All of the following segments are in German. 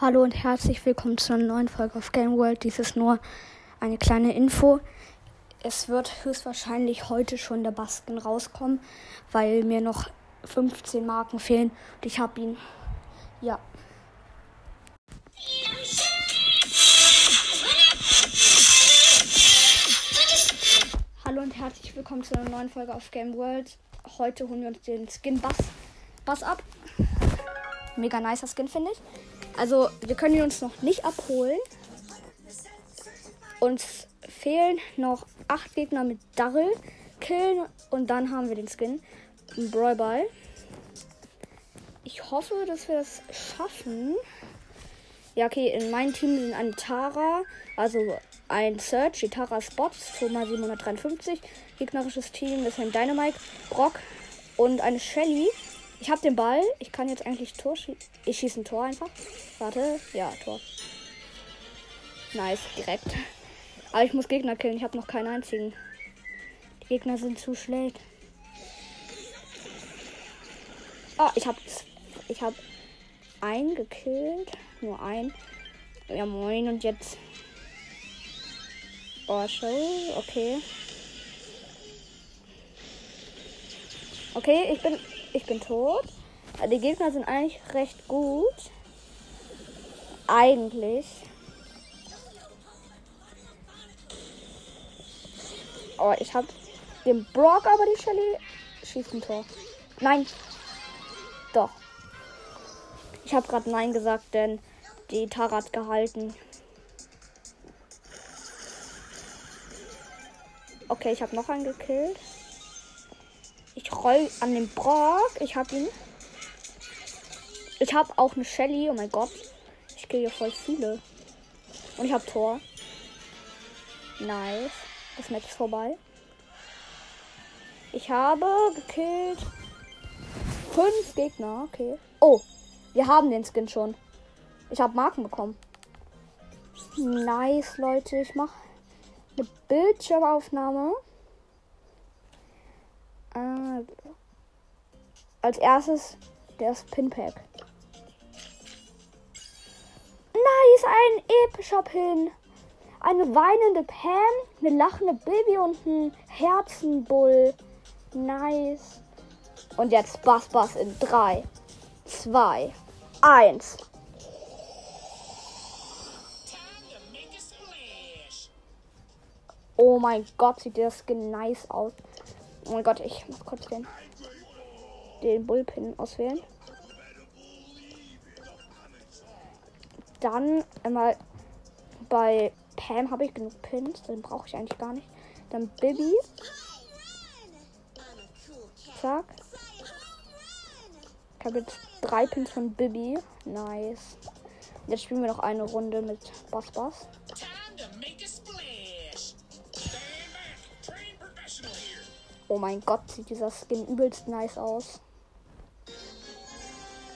Hallo und herzlich willkommen zu einer neuen Folge auf Game World. Dies ist nur eine kleine Info. Es wird höchstwahrscheinlich heute schon der Basken rauskommen, weil mir noch 15 Marken fehlen und ich habe ihn. Ja. Hallo und herzlich willkommen zu einer neuen Folge auf Game World. Heute holen wir uns den Skin Bass, Bass ab. Mega nicer Skin, finde ich. Also, wir können ihn uns noch nicht abholen. Uns fehlen noch acht Gegner mit Darrell killen und dann haben wir den Skin. Ein Brawl Ball. Ich hoffe, dass wir das schaffen. Ja, okay, in meinem Team sind eine Tara, also ein Search, die Tara Spots, Thomas 753. Gegnerisches Team ist ein Dynamite, Brock und eine Shelly. Ich habe den Ball. Ich kann jetzt eigentlich Tor schießen. Ich schieße ein Tor einfach. Warte. Ja, Tor. Nice, direkt. Aber ich muss Gegner killen. Ich habe noch keinen einzigen. Die Gegner sind zu schlecht. Oh, ich habe ich habe einen gekillt. Nur ein. Ja, moin. Und jetzt. Oh, show. Okay. Okay, ich bin ich bin tot. Die Gegner sind eigentlich recht gut. Eigentlich. Oh, ich habe den Brock, aber die Shelly schießt ein Tor. Nein. Doch. Ich habe gerade Nein gesagt, denn die Tara hat gehalten. Okay, ich habe noch einen gekillt. Ich roll an den Brock. Ich hab ihn. Ich hab auch eine Shelly. Oh mein Gott. Ich gehe hier voll viele. Und ich hab Tor. Nice. Das Match ist vorbei. Ich habe gekillt. Fünf Gegner. Okay. Oh. Wir haben den Skin schon. Ich habe Marken bekommen. Nice, Leute. Ich mache eine Bildschirmaufnahme. Äh, als erstes das Pinpack. Nice, ein epischer Pin. Eine weinende Pam, eine lachende Baby und ein Herzenbull. Nice. Und jetzt Bass Bass in 3, 2, 1. Oh mein Gott, sieht das nice aus. Oh mein Gott, ich muss kurz den, den Bullpin auswählen. Dann einmal bei Pam habe ich genug Pins, den brauche ich eigentlich gar nicht. Dann Bibi. Zack. Ich habe jetzt drei Pins von Bibi. Nice. Jetzt spielen wir noch eine Runde mit Boss Boss. Oh mein Gott, sieht dieser Skin übelst nice aus.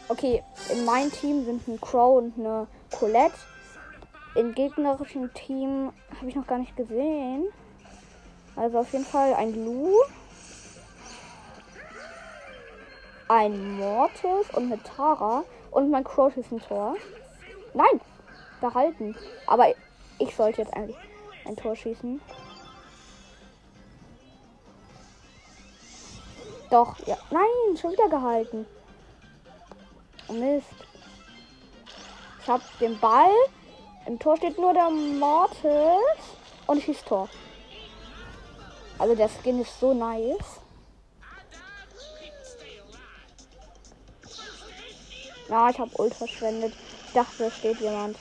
Okay, in meinem Team sind ein Crow und eine Colette. Im gegnerischen Team habe ich noch gar nicht gesehen. Also auf jeden Fall ein Lu. Ein Mortis und eine Tara. Und mein Crow ist ein Tor. Nein! Behalten. Aber ich sollte jetzt eigentlich ein Tor schießen. Doch, ja. Nein, schon wieder gehalten. Oh Mist. Ich hab den Ball. Im Tor steht nur der Mortis. Und ich schieß Tor. Also der Skin ist so nice. Na, ich habe Ult verschwendet. Ich dachte, da steht jemand.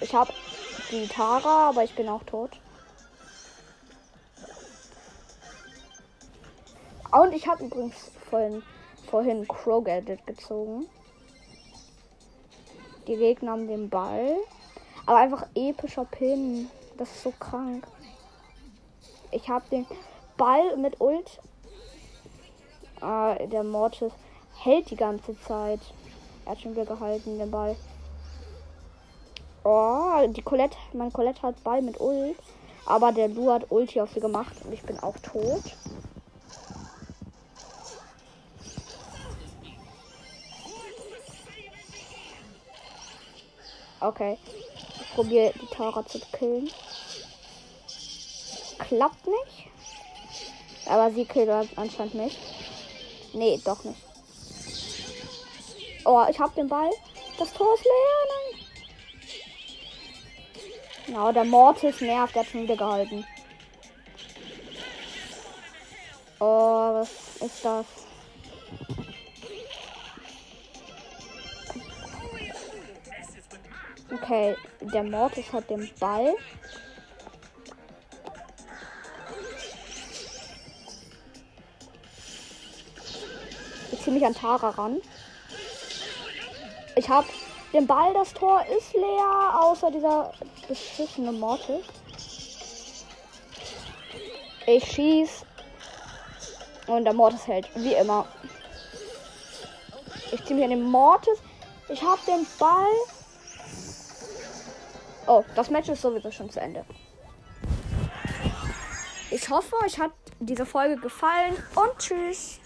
Ich habe die Tara, aber ich bin auch tot. Und ich habe übrigens vorhin, vorhin Crow Gadget gezogen. Die Gegner haben den Ball. Aber einfach epischer Pin. Das ist so krank. Ich habe den Ball mit Ult. Ah, der Mortis hält die ganze Zeit. Er hat schon wieder gehalten, den Ball. Oh, die Colette, mein Colette hat Ball mit Ult. Aber der Lu hat Ulti auf sie gemacht und ich bin auch tot. Okay. Ich probiere die Tara zu killen. Klappt nicht. Aber sie killt anscheinend nicht. Nee, doch nicht. Oh, ich hab den Ball. Das Tor ist leer. Ja, der Mortis nervt. Der hat schon wieder gehalten. Oh, was ist das? Okay, der Mortis hat den Ball. Ich ziehe mich an Tara ran. Ich habe den Ball, das Tor ist leer, außer dieser beschissene Mortis. Ich schieß. Und der Mortis hält, wie immer. Ich ziehe mich an den Mortis. Ich habe den Ball. Oh, das Match ist sowieso schon zu Ende. Ich hoffe, euch hat diese Folge gefallen und tschüss.